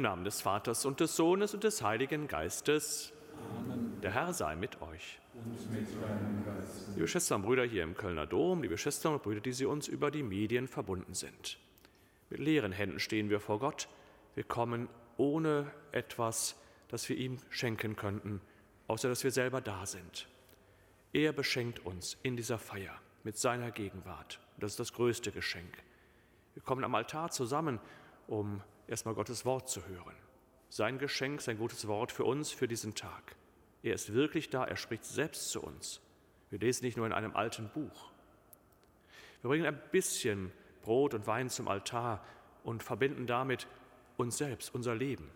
Im Namen des Vaters und des Sohnes und des Heiligen Geistes. Amen. Der Herr sei mit euch. Und mit deinem Geist. Liebe Schwestern und Brüder hier im Kölner Dom, liebe Schwestern und Brüder, die Sie uns über die Medien verbunden sind. Mit leeren Händen stehen wir vor Gott. Wir kommen ohne etwas, das wir ihm schenken könnten, außer dass wir selber da sind. Er beschenkt uns in dieser Feier mit seiner Gegenwart. Das ist das größte Geschenk. Wir kommen am Altar zusammen, um erstmal Gottes Wort zu hören. Sein Geschenk, sein gutes Wort für uns, für diesen Tag. Er ist wirklich da, er spricht selbst zu uns. Wir lesen nicht nur in einem alten Buch. Wir bringen ein bisschen Brot und Wein zum Altar und verbinden damit uns selbst, unser Leben.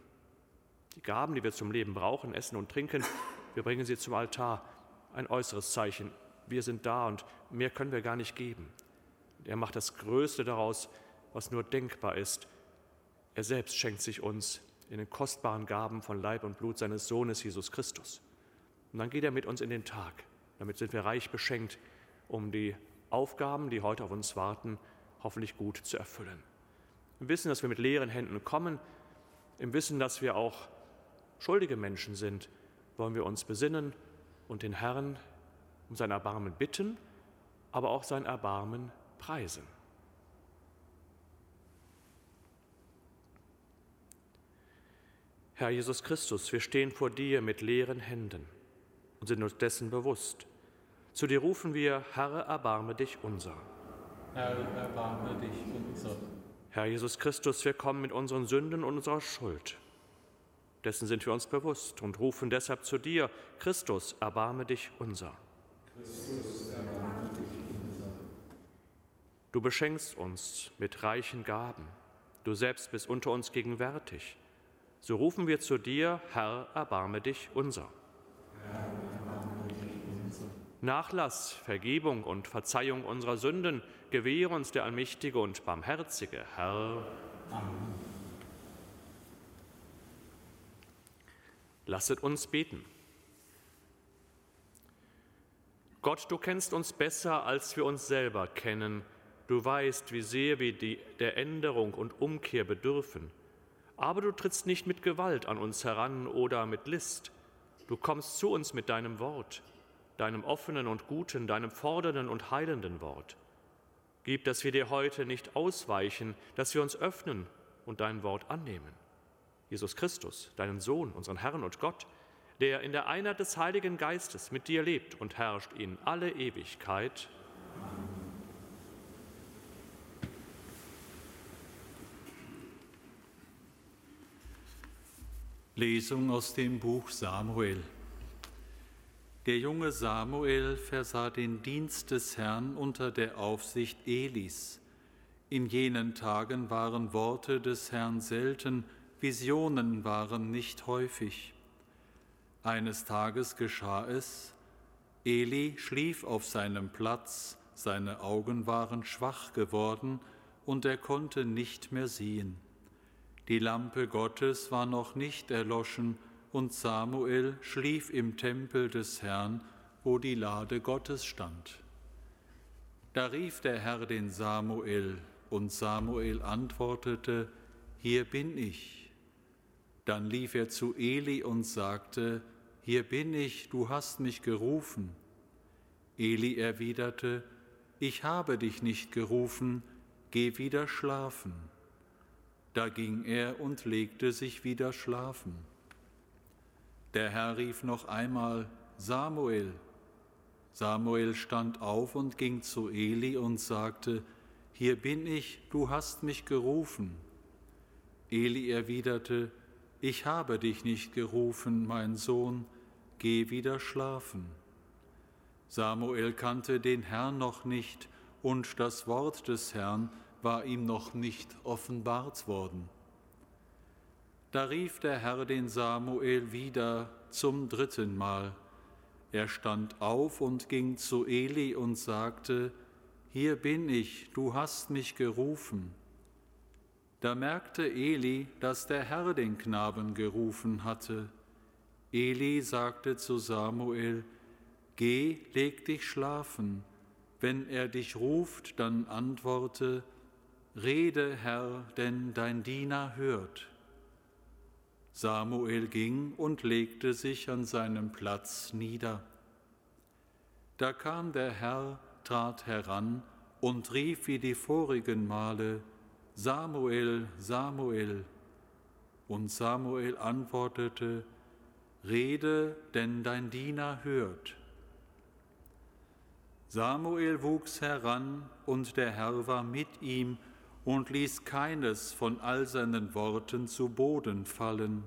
Die Gaben, die wir zum Leben brauchen, essen und trinken, wir bringen sie zum Altar. Ein äußeres Zeichen. Wir sind da und mehr können wir gar nicht geben. Er macht das Größte daraus, was nur denkbar ist, er selbst schenkt sich uns in den kostbaren Gaben von Leib und Blut seines Sohnes Jesus Christus. Und dann geht er mit uns in den Tag. Damit sind wir reich beschenkt, um die Aufgaben, die heute auf uns warten, hoffentlich gut zu erfüllen. Im Wissen, dass wir mit leeren Händen kommen, im Wissen, dass wir auch schuldige Menschen sind, wollen wir uns besinnen und den Herrn um sein Erbarmen bitten, aber auch sein Erbarmen preisen. Herr Jesus Christus, wir stehen vor dir mit leeren Händen und sind uns dessen bewusst. Zu dir rufen wir, Herr, erbarme dich unser. Herr, erbarme dich unser. Herr Jesus Christus, wir kommen mit unseren Sünden und unserer Schuld. Dessen sind wir uns bewusst und rufen deshalb zu dir, Christus, erbarme dich unser. Christus, erbarme dich unser. Du beschenkst uns mit reichen Gaben. Du selbst bist unter uns gegenwärtig. So rufen wir zu dir, Herr, erbarme dich unser. Nachlass, Vergebung und Verzeihung unserer Sünden gewähre uns der allmächtige und barmherzige Herr. Amen. Lasset uns beten. Gott, du kennst uns besser, als wir uns selber kennen. Du weißt, wie sehr wir die, der Änderung und Umkehr bedürfen. Aber du trittst nicht mit Gewalt an uns heran oder mit List. Du kommst zu uns mit deinem Wort, deinem offenen und guten, deinem fordernden und heilenden Wort. Gib, dass wir dir heute nicht ausweichen, dass wir uns öffnen und dein Wort annehmen. Jesus Christus, deinen Sohn, unseren Herrn und Gott, der in der Einheit des Heiligen Geistes mit dir lebt und herrscht in alle Ewigkeit. Amen. Lesung aus dem Buch Samuel. Der junge Samuel versah den Dienst des Herrn unter der Aufsicht Elis. In jenen Tagen waren Worte des Herrn selten, Visionen waren nicht häufig. Eines Tages geschah es, Eli schlief auf seinem Platz, seine Augen waren schwach geworden und er konnte nicht mehr sehen. Die Lampe Gottes war noch nicht erloschen und Samuel schlief im Tempel des Herrn, wo die Lade Gottes stand. Da rief der Herr den Samuel, und Samuel antwortete, Hier bin ich. Dann lief er zu Eli und sagte, Hier bin ich, du hast mich gerufen. Eli erwiderte, Ich habe dich nicht gerufen, geh wieder schlafen. Da ging er und legte sich wieder schlafen. Der Herr rief noch einmal, Samuel. Samuel stand auf und ging zu Eli und sagte, Hier bin ich, du hast mich gerufen. Eli erwiderte, Ich habe dich nicht gerufen, mein Sohn, geh wieder schlafen. Samuel kannte den Herrn noch nicht, und das Wort des Herrn war ihm noch nicht offenbart worden. Da rief der Herr den Samuel wieder zum dritten Mal. Er stand auf und ging zu Eli und sagte, Hier bin ich, du hast mich gerufen. Da merkte Eli, dass der Herr den Knaben gerufen hatte. Eli sagte zu Samuel, Geh, leg dich schlafen. Wenn er dich ruft, dann antworte, Rede, Herr, denn dein Diener hört. Samuel ging und legte sich an seinem Platz nieder. Da kam der Herr, trat heran und rief wie die vorigen Male, Samuel, Samuel. Und Samuel antwortete, Rede, denn dein Diener hört. Samuel wuchs heran, und der Herr war mit ihm und ließ keines von all seinen Worten zu Boden fallen.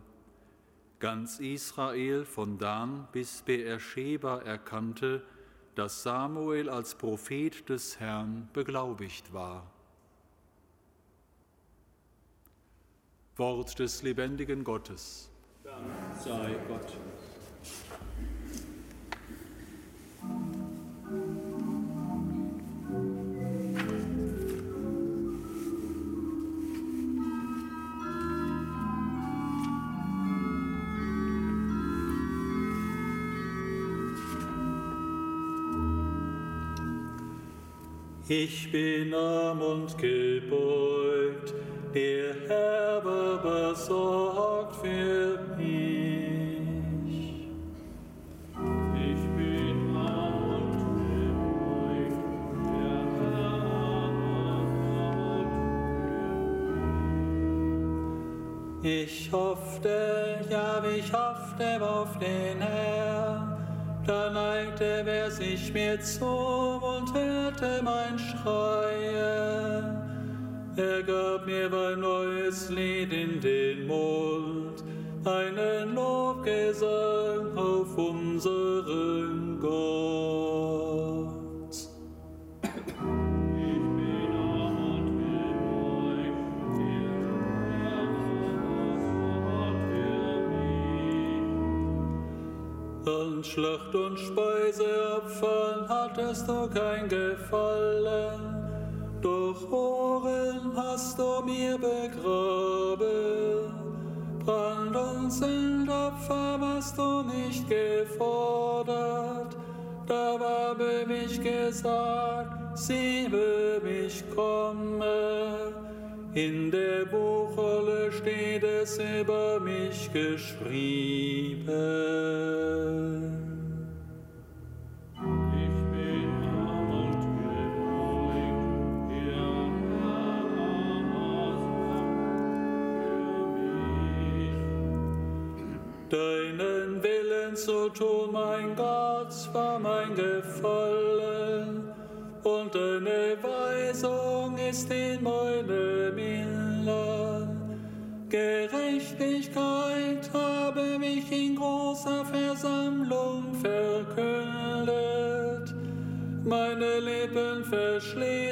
Ganz Israel von Dan bis Beersheba erkannte, dass Samuel als Prophet des Herrn beglaubigt war. Wort des lebendigen Gottes. Dank sei Gott. Ich bin arm und gebeugt, der Herr besorgt für mich. Ich bin arm und gebeugt, der Herr besorgt für mich. Ich hoffte, ja, ich hoffte auf den Herrn. Da neigte wer sich mir zu und hörte mein Schreien. Er gab mir ein neues Lied in den Mund, einen Lobgesang auf unseren Gott. An Schlacht und Speiseopfern hattest du kein Gefallen, doch Ohren hast du mir begraben. Brand und Sündopfer hast du nicht gefordert, da habe ich gesagt, sieh, ich komme. In der Buchrolle steht es über mich geschrieben. Tun, mein Gott, war mein Gefallen, und deine Weisung ist in meinem Inland. Gerechtigkeit habe mich in großer Versammlung verkündet. Meine Lippen verschließe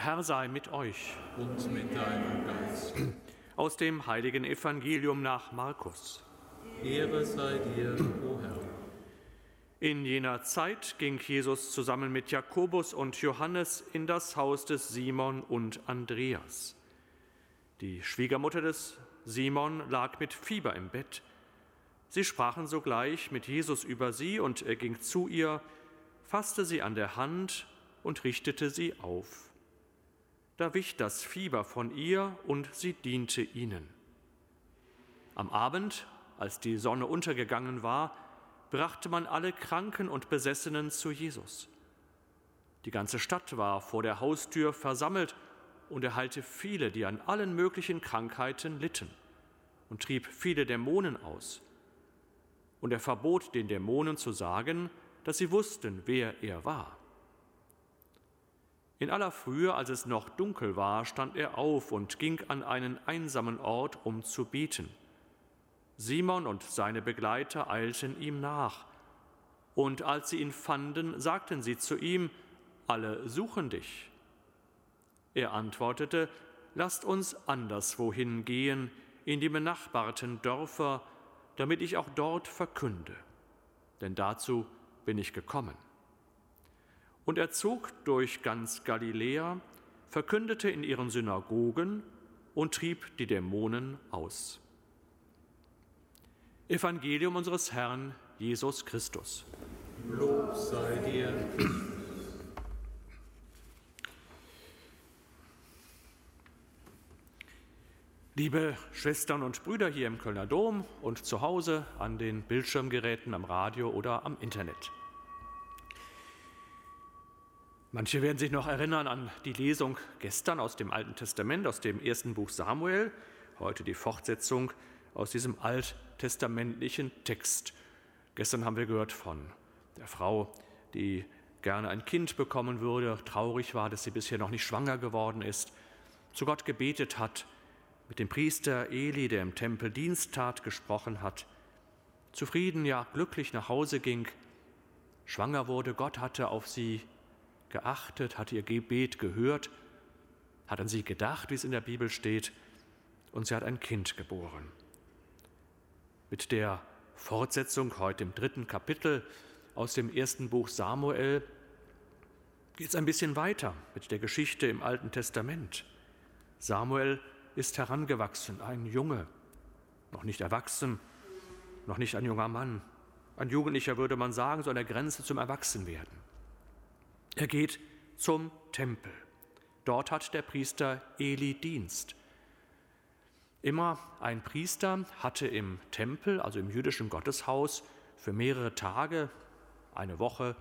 Der Herr sei mit euch. Und mit deinem Geist. Aus dem heiligen Evangelium nach Markus. Ehre sei dir, o Herr. In jener Zeit ging Jesus zusammen mit Jakobus und Johannes in das Haus des Simon und Andreas. Die Schwiegermutter des Simon lag mit Fieber im Bett. Sie sprachen sogleich mit Jesus über sie, und er ging zu ihr, fasste sie an der Hand und richtete sie auf. Da wich das Fieber von ihr und sie diente ihnen. Am Abend, als die Sonne untergegangen war, brachte man alle Kranken und Besessenen zu Jesus. Die ganze Stadt war vor der Haustür versammelt und er heilte viele, die an allen möglichen Krankheiten litten und trieb viele Dämonen aus. Und er verbot den Dämonen zu sagen, dass sie wussten, wer er war. In aller Frühe, als es noch dunkel war, stand er auf und ging an einen einsamen Ort, um zu beten. Simon und seine Begleiter eilten ihm nach. Und als sie ihn fanden, sagten sie zu ihm, alle suchen dich. Er antwortete, lasst uns anderswohin gehen, in die benachbarten Dörfer, damit ich auch dort verkünde. Denn dazu bin ich gekommen. Und er zog durch ganz Galiläa, verkündete in ihren Synagogen und trieb die Dämonen aus. Evangelium unseres Herrn Jesus Christus. Lob sei dir. Liebe Schwestern und Brüder hier im Kölner Dom und zu Hause an den Bildschirmgeräten am Radio oder am Internet. Manche werden sich noch erinnern an die Lesung gestern aus dem Alten Testament, aus dem ersten Buch Samuel, heute die Fortsetzung aus diesem alttestamentlichen Text. Gestern haben wir gehört von der Frau, die gerne ein Kind bekommen würde, traurig war, dass sie bisher noch nicht schwanger geworden ist, zu Gott gebetet hat, mit dem Priester Eli, der im Tempel Dienst tat, gesprochen hat, zufrieden, ja glücklich nach Hause ging, schwanger wurde, Gott hatte auf sie geachtet, hat ihr Gebet gehört, hat an sie gedacht, wie es in der Bibel steht, und sie hat ein Kind geboren. Mit der Fortsetzung heute im dritten Kapitel aus dem ersten Buch Samuel geht es ein bisschen weiter mit der Geschichte im Alten Testament. Samuel ist herangewachsen, ein Junge, noch nicht erwachsen, noch nicht ein junger Mann. Ein Jugendlicher würde man sagen, so an der Grenze zum Erwachsenwerden. Er geht zum Tempel. Dort hat der Priester Eli Dienst. Immer ein Priester hatte im Tempel, also im jüdischen Gotteshaus, für mehrere Tage, eine Woche,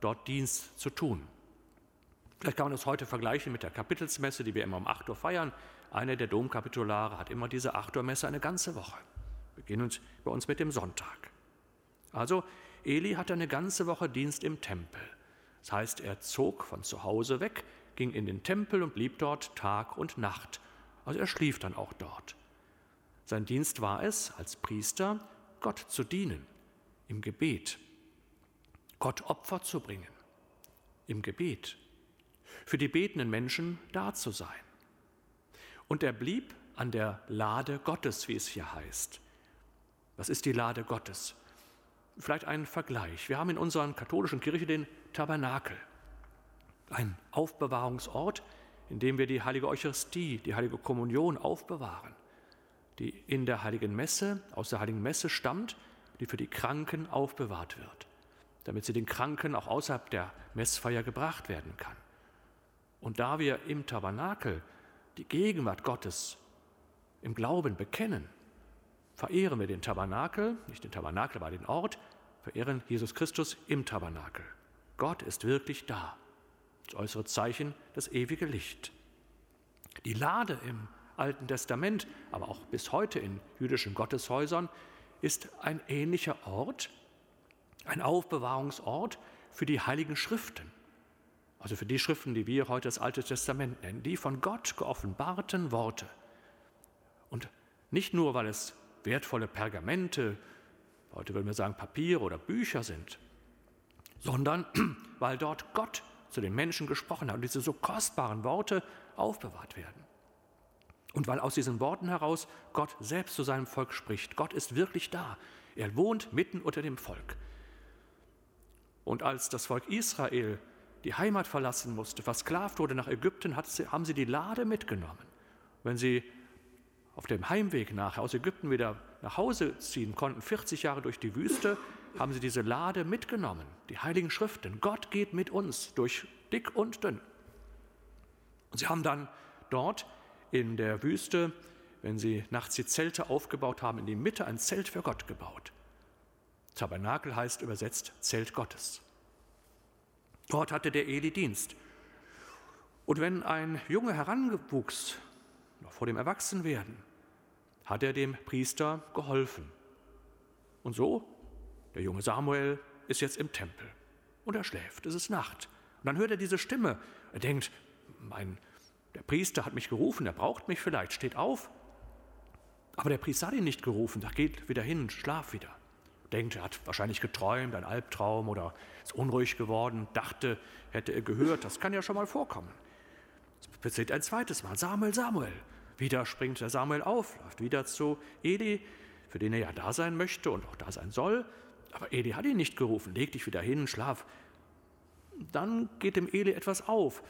dort Dienst zu tun. Vielleicht kann man das heute vergleichen mit der Kapitelsmesse, die wir immer um 8 Uhr feiern. Einer der Domkapitulare hat immer diese 8 Uhr Messe eine ganze Woche, beginnend bei uns mit dem Sonntag. Also Eli hatte eine ganze Woche Dienst im Tempel. Das heißt, er zog von zu Hause weg, ging in den Tempel und blieb dort Tag und Nacht. Also er schlief dann auch dort. Sein Dienst war es, als Priester Gott zu dienen, im Gebet, Gott Opfer zu bringen, im Gebet, für die betenden Menschen da zu sein. Und er blieb an der Lade Gottes, wie es hier heißt. Was ist die Lade Gottes? Vielleicht ein Vergleich. Wir haben in unserer katholischen Kirche den Tabernakel, ein Aufbewahrungsort, in dem wir die heilige Eucharistie, die heilige Kommunion aufbewahren die in der heiligen Messe, aus der heiligen Messe stammt, die für die Kranken aufbewahrt wird, damit sie den Kranken auch außerhalb der Messfeier gebracht werden kann. Und da wir im Tabernakel die Gegenwart Gottes im Glauben bekennen, verehren wir den Tabernakel, nicht den Tabernakel, aber den Ort, verehren Jesus Christus im Tabernakel. Gott ist wirklich da. Das äußere Zeichen, das ewige Licht. Die Lade im Alten Testament, aber auch bis heute in jüdischen Gotteshäusern, ist ein ähnlicher Ort, ein Aufbewahrungsort für die heiligen Schriften. Also für die Schriften, die wir heute das Alte Testament nennen, die von Gott geoffenbarten Worte. Und nicht nur, weil es wertvolle Pergamente, heute würden wir sagen Papiere oder Bücher sind, sondern weil dort Gott zu den Menschen gesprochen hat und diese so kostbaren Worte aufbewahrt werden. Und weil aus diesen Worten heraus Gott selbst zu seinem Volk spricht. Gott ist wirklich da. Er wohnt mitten unter dem Volk. Und als das Volk Israel die Heimat verlassen musste, versklavt wurde nach Ägypten, haben sie die Lade mitgenommen. Wenn sie auf dem Heimweg nachher aus Ägypten wieder nach Hause ziehen konnten, 40 Jahre durch die Wüste, haben sie diese Lade mitgenommen, die heiligen Schriften. Gott geht mit uns durch dick und dünn. Und sie haben dann dort in der Wüste, wenn sie nachts die Zelte aufgebaut haben, in die Mitte ein Zelt für Gott gebaut. Tabernakel heißt übersetzt Zelt Gottes. Dort hatte der Eli Dienst. Und wenn ein Junge heranwuchs, noch vor dem Erwachsenwerden, hat er dem Priester geholfen. Und so, der junge Samuel ist jetzt im Tempel und er schläft, es ist Nacht. Und dann hört er diese Stimme. Er denkt, mein, der Priester hat mich gerufen, er braucht mich vielleicht, steht auf. Aber der Priester hat ihn nicht gerufen, da geht wieder hin, schlaf wieder. Denkt, er hat wahrscheinlich geträumt, ein Albtraum oder ist unruhig geworden, dachte, hätte er gehört, das kann ja schon mal vorkommen. Es passiert ein zweites Mal, Samuel, Samuel. Wieder springt der Samuel auf, läuft wieder zu Eli, für den er ja da sein möchte und auch da sein soll. Aber Eli hat ihn nicht gerufen, leg dich wieder hin, schlaf. Dann geht dem Eli etwas auf.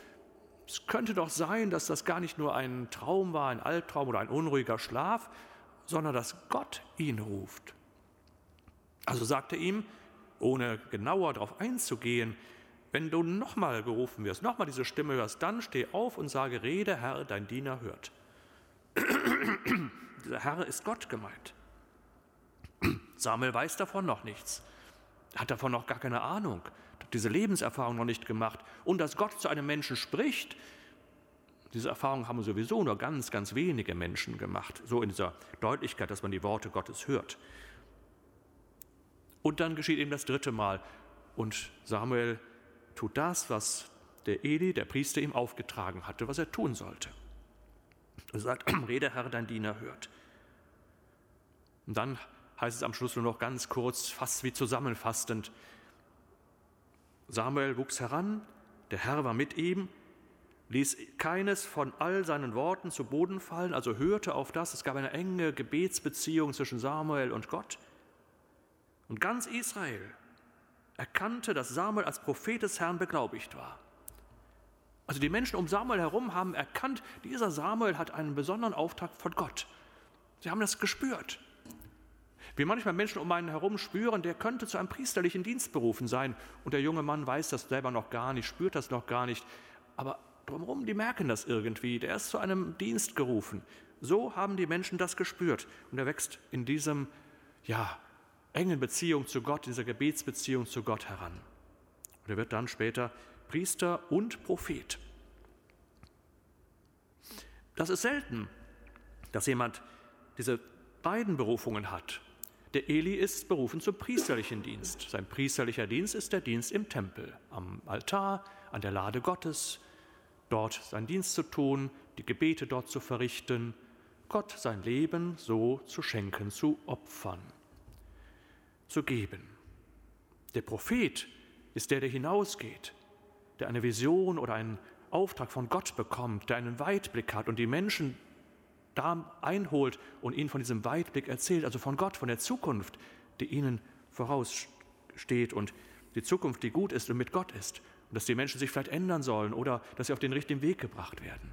Es könnte doch sein, dass das gar nicht nur ein Traum war, ein Albtraum oder ein unruhiger Schlaf, sondern dass Gott ihn ruft. Also sagt er ihm, ohne genauer darauf einzugehen, wenn du nochmal gerufen wirst, nochmal diese Stimme hörst, dann steh auf und sage, rede, Herr, dein Diener hört. Dieser Herr ist Gott gemeint. Samuel weiß davon noch nichts. Hat davon noch gar keine Ahnung, hat diese Lebenserfahrung noch nicht gemacht. Und dass Gott zu einem Menschen spricht, diese Erfahrung haben sowieso nur ganz, ganz wenige Menschen gemacht. So in dieser Deutlichkeit, dass man die Worte Gottes hört. Und dann geschieht ihm das dritte Mal. Und Samuel tut das, was der Eli, der Priester, ihm aufgetragen hatte, was er tun sollte. Er sagt, Rede Herr, dein Diener hört. Und dann heißt es am Schluss nur noch ganz kurz, fast wie zusammenfassend. Samuel wuchs heran, der Herr war mit ihm, ließ keines von all seinen Worten zu Boden fallen, also hörte auf das. Es gab eine enge Gebetsbeziehung zwischen Samuel und Gott. Und ganz Israel erkannte, dass Samuel als Prophet des Herrn beglaubigt war. Also die Menschen um Samuel herum haben erkannt, dieser Samuel hat einen besonderen Auftrag von Gott. Sie haben das gespürt. Wie manchmal Menschen um einen herum spüren, der könnte zu einem priesterlichen Dienst berufen sein. Und der junge Mann weiß das selber noch gar nicht, spürt das noch gar nicht. Aber drumherum, die merken das irgendwie. Der ist zu einem Dienst gerufen. So haben die Menschen das gespürt. Und er wächst in diesem, ja, engen Beziehung zu Gott, dieser Gebetsbeziehung zu Gott heran. Und er wird dann später Priester und Prophet. Das ist selten, dass jemand diese beiden Berufungen hat. Der Eli ist berufen zum priesterlichen Dienst. Sein priesterlicher Dienst ist der Dienst im Tempel, am Altar, an der Lade Gottes, dort seinen Dienst zu tun, die Gebete dort zu verrichten, Gott sein Leben so zu schenken, zu opfern, zu geben. Der Prophet ist der, der hinausgeht, der eine Vision oder einen Auftrag von Gott bekommt, der einen Weitblick hat und die Menschen da einholt und ihnen von diesem Weitblick erzählt, also von Gott, von der Zukunft, die ihnen voraussteht und die Zukunft, die gut ist und mit Gott ist. Und dass die Menschen sich vielleicht ändern sollen oder dass sie auf den richtigen Weg gebracht werden.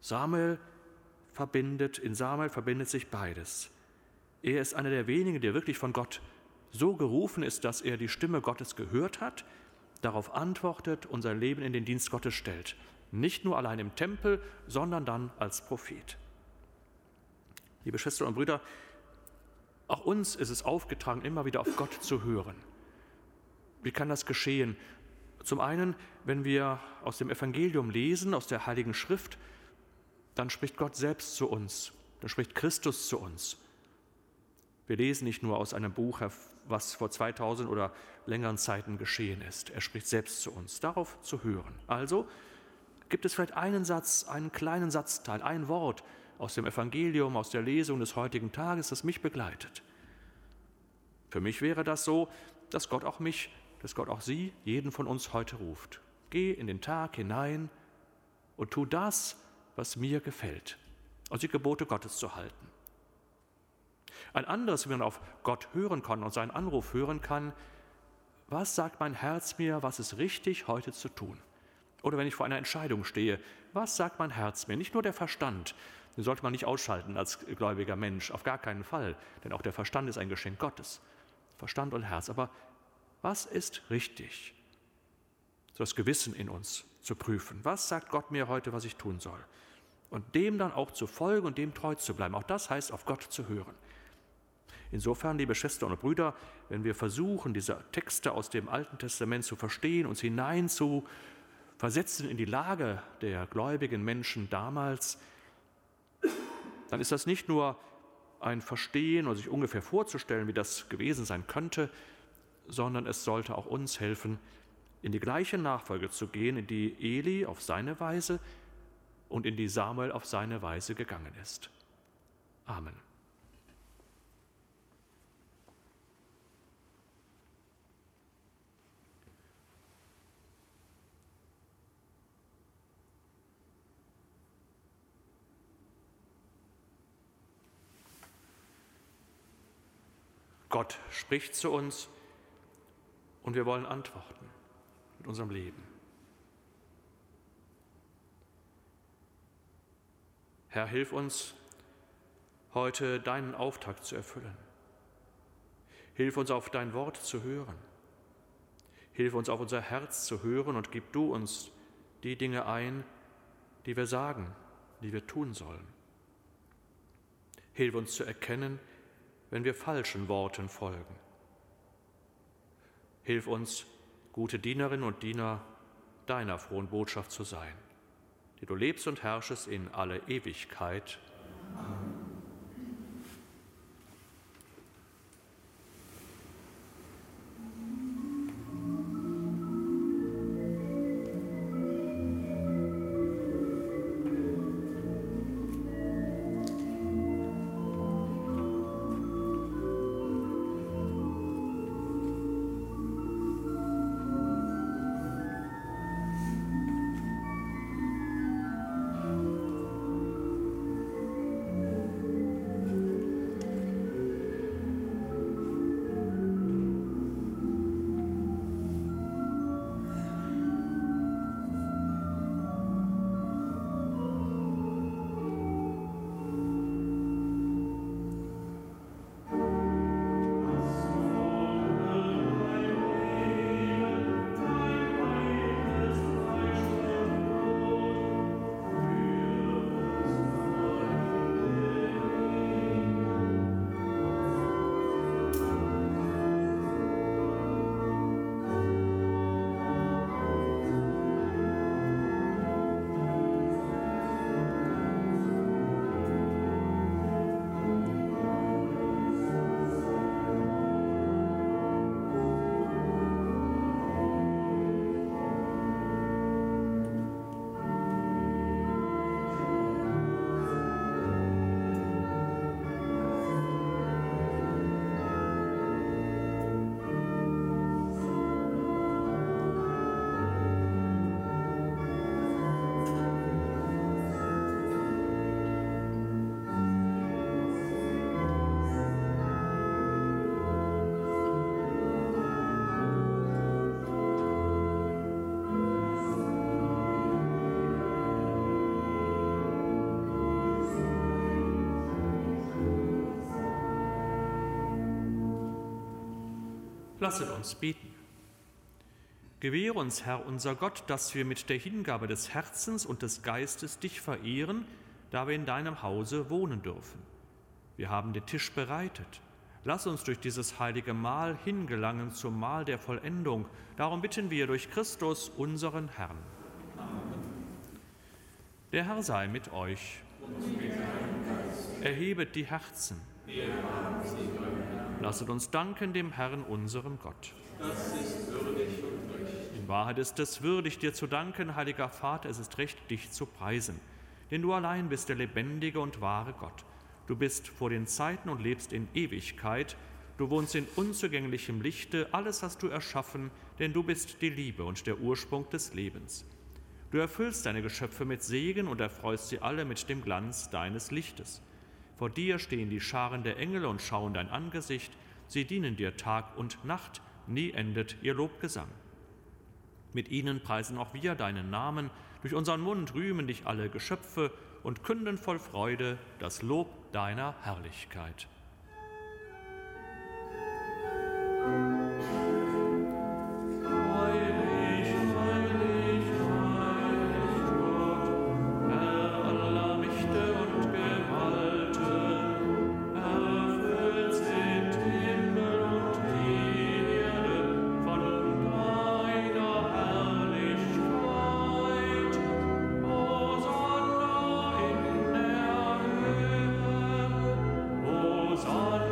Samuel verbindet, in Samuel verbindet sich beides. Er ist einer der wenigen, der wirklich von Gott so gerufen ist, dass er die Stimme Gottes gehört hat, darauf antwortet und sein Leben in den Dienst Gottes stellt. Nicht nur allein im Tempel, sondern dann als Prophet. Liebe Schwestern und Brüder, auch uns ist es aufgetragen, immer wieder auf Gott zu hören. Wie kann das geschehen? Zum einen, wenn wir aus dem Evangelium lesen, aus der Heiligen Schrift, dann spricht Gott selbst zu uns, dann spricht Christus zu uns. Wir lesen nicht nur aus einem Buch, was vor 2000 oder längeren Zeiten geschehen ist. Er spricht selbst zu uns, darauf zu hören. Also gibt es vielleicht einen Satz, einen kleinen Satzteil, ein Wort, aus dem Evangelium, aus der Lesung des heutigen Tages, das mich begleitet. Für mich wäre das so, dass Gott auch mich, dass Gott auch Sie, jeden von uns heute ruft. Geh in den Tag hinein und tu das, was mir gefällt, also die Gebote Gottes zu halten. Ein anderes, wie man auf Gott hören kann und seinen Anruf hören kann, was sagt mein Herz mir, was ist richtig heute zu tun? Oder wenn ich vor einer Entscheidung stehe, was sagt mein Herz mir? Nicht nur der Verstand, den sollte man nicht ausschalten als gläubiger Mensch, auf gar keinen Fall, denn auch der Verstand ist ein Geschenk Gottes. Verstand und Herz. Aber was ist richtig? Das Gewissen in uns zu prüfen. Was sagt Gott mir heute, was ich tun soll? und dem dann auch zu folgen und dem treu zu bleiben. Auch das heißt, auf Gott zu hören. Insofern, liebe Schwestern und Brüder, wenn wir versuchen, diese Texte aus dem Alten Testament zu verstehen, uns hinein zu versetzen in die Lage der gläubigen Menschen damals, dann ist das nicht nur ein Verstehen oder sich ungefähr vorzustellen, wie das gewesen sein könnte, sondern es sollte auch uns helfen, in die gleiche Nachfolge zu gehen, in die Eli auf seine Weise und in die Samuel auf seine Weise gegangen ist. Amen. Gott spricht zu uns und wir wollen antworten mit unserem Leben. Herr, hilf uns heute deinen Auftrag zu erfüllen. Hilf uns auf dein Wort zu hören. Hilf uns auf unser Herz zu hören und gib du uns die Dinge ein, die wir sagen, die wir tun sollen. Hilf uns zu erkennen, wenn wir falschen Worten folgen. Hilf uns, gute Dienerinnen und Diener deiner frohen Botschaft zu sein, die du lebst und herrschest in alle Ewigkeit. Amen. Lasset uns beten. Gewähre uns, Herr unser Gott, dass wir mit der Hingabe des Herzens und des Geistes dich verehren, da wir in deinem Hause wohnen dürfen. Wir haben den Tisch bereitet. Lass uns durch dieses heilige Mahl hingelangen zum Mahl der Vollendung. Darum bitten wir durch Christus, unseren Herrn. Amen. Der Herr sei mit euch. Erhebet die Herzen. Wir haben sie Lasset uns danken dem Herrn, unserem Gott. Das ist würdig und recht. In Wahrheit ist es würdig, dir zu danken, heiliger Vater, es ist recht, dich zu preisen. Denn du allein bist der lebendige und wahre Gott. Du bist vor den Zeiten und lebst in Ewigkeit. Du wohnst in unzugänglichem Lichte, alles hast du erschaffen, denn du bist die Liebe und der Ursprung des Lebens. Du erfüllst deine Geschöpfe mit Segen und erfreust sie alle mit dem Glanz deines Lichtes. Vor dir stehen die Scharen der Engel und schauen dein Angesicht. Sie dienen dir Tag und Nacht, nie endet ihr Lobgesang. Mit ihnen preisen auch wir deinen Namen, durch unseren Mund rühmen dich alle Geschöpfe und künden voll Freude das Lob deiner Herrlichkeit. goes on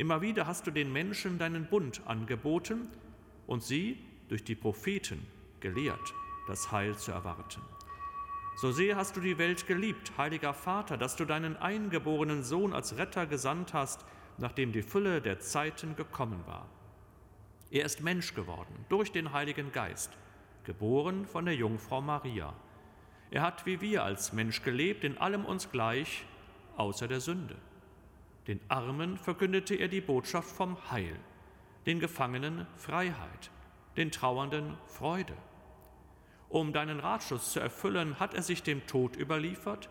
Immer wieder hast du den Menschen deinen Bund angeboten und sie durch die Propheten gelehrt, das Heil zu erwarten. So sehr hast du die Welt geliebt, heiliger Vater, dass du deinen eingeborenen Sohn als Retter gesandt hast, nachdem die Fülle der Zeiten gekommen war. Er ist Mensch geworden durch den Heiligen Geist, geboren von der Jungfrau Maria. Er hat wie wir als Mensch gelebt, in allem uns gleich, außer der Sünde. Den Armen verkündete er die Botschaft vom Heil, den Gefangenen Freiheit, den Trauernden Freude um deinen Ratschluss zu erfüllen, hat er sich dem Tod überliefert,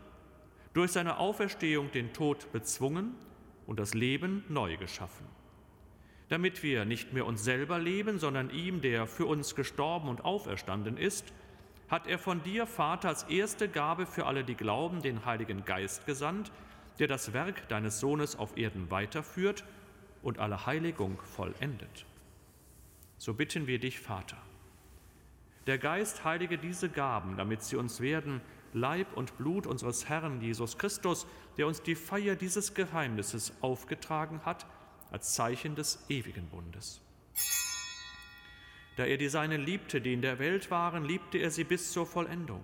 durch seine Auferstehung den Tod bezwungen und das Leben neu geschaffen. Damit wir nicht mehr uns selber leben, sondern ihm, der für uns gestorben und auferstanden ist, hat er von dir, Vater, als erste Gabe für alle, die glauben, den Heiligen Geist gesandt, der das Werk deines Sohnes auf Erden weiterführt und alle Heiligung vollendet. So bitten wir dich, Vater der Geist heilige diese Gaben, damit sie uns werden Leib und Blut unseres Herrn Jesus Christus, der uns die Feier dieses Geheimnisses aufgetragen hat, als Zeichen des ewigen Bundes. Da er die Seinen liebte, die in der Welt waren, liebte er sie bis zur Vollendung.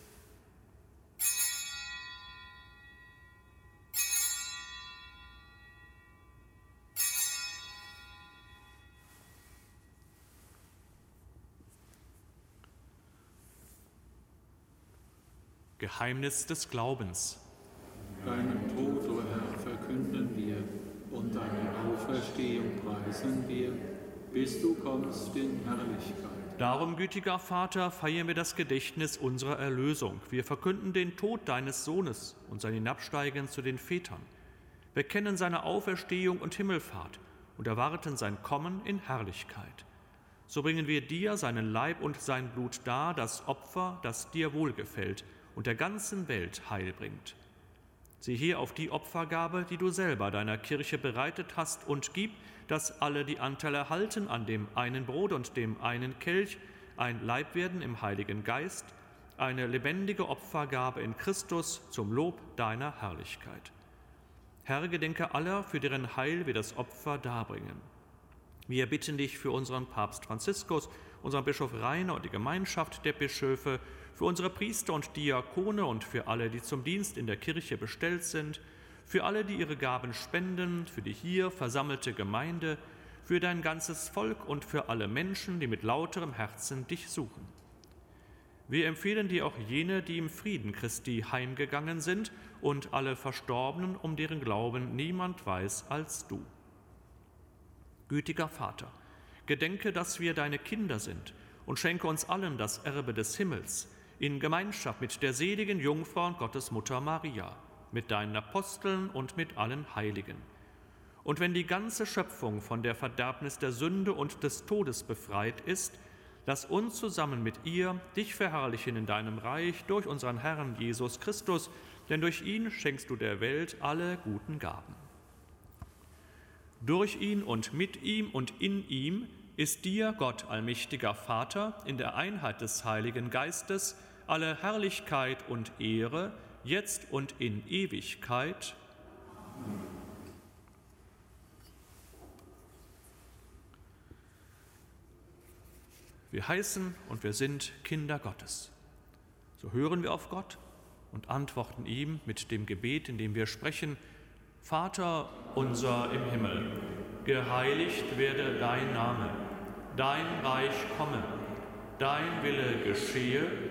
Geheimnis des Glaubens. Deinen Tod, o oh Herr, verkünden wir und deine Auferstehung preisen wir, bis du kommst in Herrlichkeit. Darum, gütiger Vater, feiern wir das Gedächtnis unserer Erlösung. Wir verkünden den Tod deines Sohnes und sein Hinabsteigen zu den Vätern. Wir kennen seine Auferstehung und Himmelfahrt und erwarten sein Kommen in Herrlichkeit. So bringen wir dir seinen Leib und sein Blut dar, das Opfer, das dir wohlgefällt und der ganzen Welt Heil bringt. Sieh hier auf die Opfergabe, die du selber deiner Kirche bereitet hast, und gib, dass alle die Anteil erhalten an dem einen Brot und dem einen Kelch, ein Leib werden im Heiligen Geist, eine lebendige Opfergabe in Christus zum Lob deiner Herrlichkeit. Herr, gedenke aller, für deren Heil wir das Opfer darbringen. Wir bitten dich für unseren Papst Franziskus, unseren Bischof Rainer und die Gemeinschaft der Bischöfe, für unsere Priester und Diakone und für alle, die zum Dienst in der Kirche bestellt sind, für alle, die ihre Gaben spenden, für die hier versammelte Gemeinde, für dein ganzes Volk und für alle Menschen, die mit lauterem Herzen dich suchen. Wir empfehlen dir auch jene, die im Frieden Christi heimgegangen sind und alle Verstorbenen, um deren Glauben niemand weiß als du. Gütiger Vater, gedenke, dass wir deine Kinder sind und schenke uns allen das Erbe des Himmels in Gemeinschaft mit der seligen Jungfrau und Gottesmutter Maria, mit deinen Aposteln und mit allen Heiligen. Und wenn die ganze Schöpfung von der Verderbnis der Sünde und des Todes befreit ist, lass uns zusammen mit ihr dich verherrlichen in deinem Reich durch unseren Herrn Jesus Christus, denn durch ihn schenkst du der Welt alle guten Gaben. Durch ihn und mit ihm und in ihm ist dir, Gott allmächtiger Vater, in der Einheit des Heiligen Geistes, alle Herrlichkeit und Ehre, jetzt und in Ewigkeit. Wir heißen und wir sind Kinder Gottes. So hören wir auf Gott und antworten ihm mit dem Gebet, in dem wir sprechen, Vater unser im Himmel, geheiligt werde dein Name, dein Reich komme, dein Wille geschehe,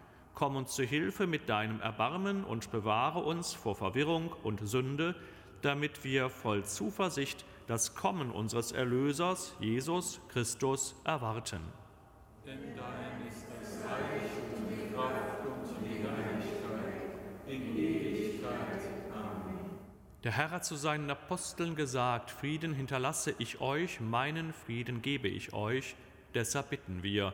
Komm uns zu Hilfe mit deinem Erbarmen und bewahre uns vor Verwirrung und Sünde, damit wir voll Zuversicht das Kommen unseres Erlösers, Jesus Christus, erwarten. Denn dein ist das Reich und die Kraft und die Herrlichkeit in Ewigkeit. Amen. Der Herr hat zu seinen Aposteln gesagt, Frieden hinterlasse ich euch, meinen Frieden gebe ich euch. Deshalb bitten wir,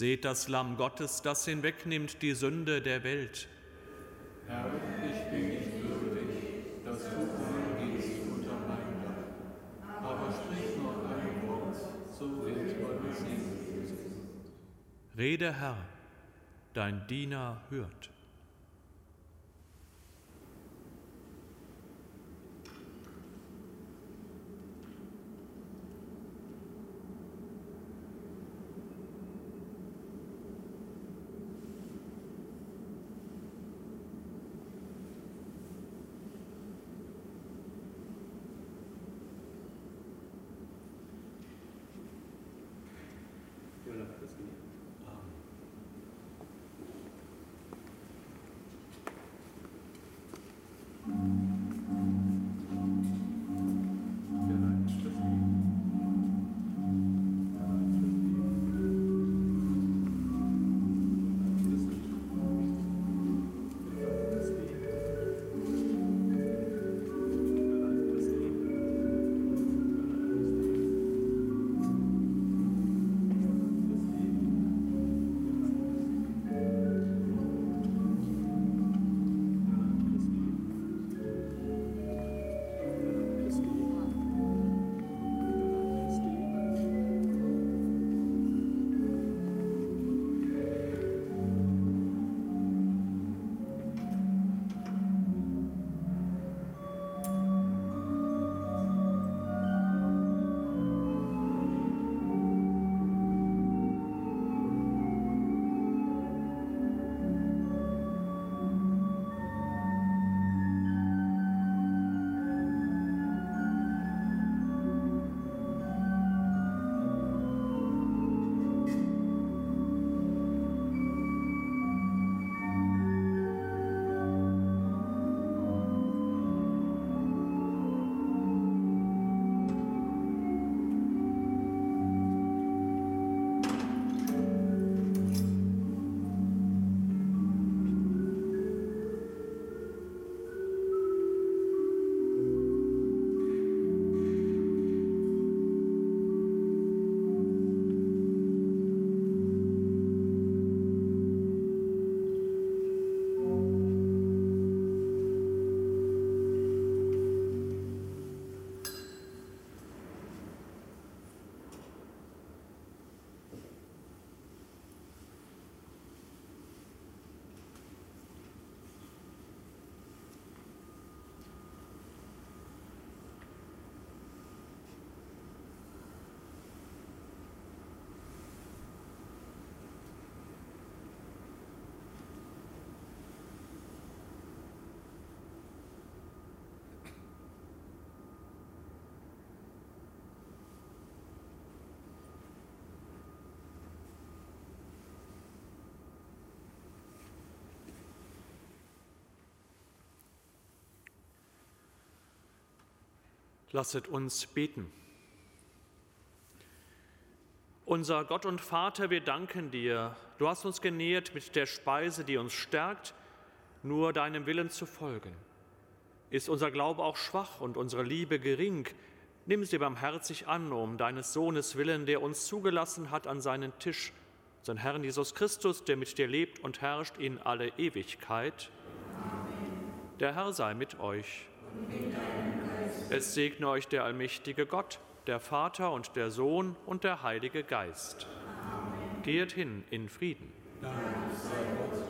Seht das Lamm Gottes, das hinwegnimmt die Sünde der Welt. Herr, ich bin nicht würdig, dass du eingehst unter mein Dach, aber sprich nur ein Wort, so wird Seele lesen. Rede, Herr, dein Diener hört. Lasset uns beten. Unser Gott und Vater, wir danken dir. Du hast uns genährt mit der Speise, die uns stärkt, nur deinem Willen zu folgen. Ist unser Glaube auch schwach und unsere Liebe gering, nimm sie barmherzig an, um deines Sohnes willen, der uns zugelassen hat an seinen Tisch, unseren Herrn Jesus Christus, der mit dir lebt und herrscht in alle Ewigkeit. Amen. Der Herr sei mit euch. Es segne euch der allmächtige Gott, der Vater und der Sohn und der Heilige Geist. Amen. Geht hin in Frieden. Dank sei Gott,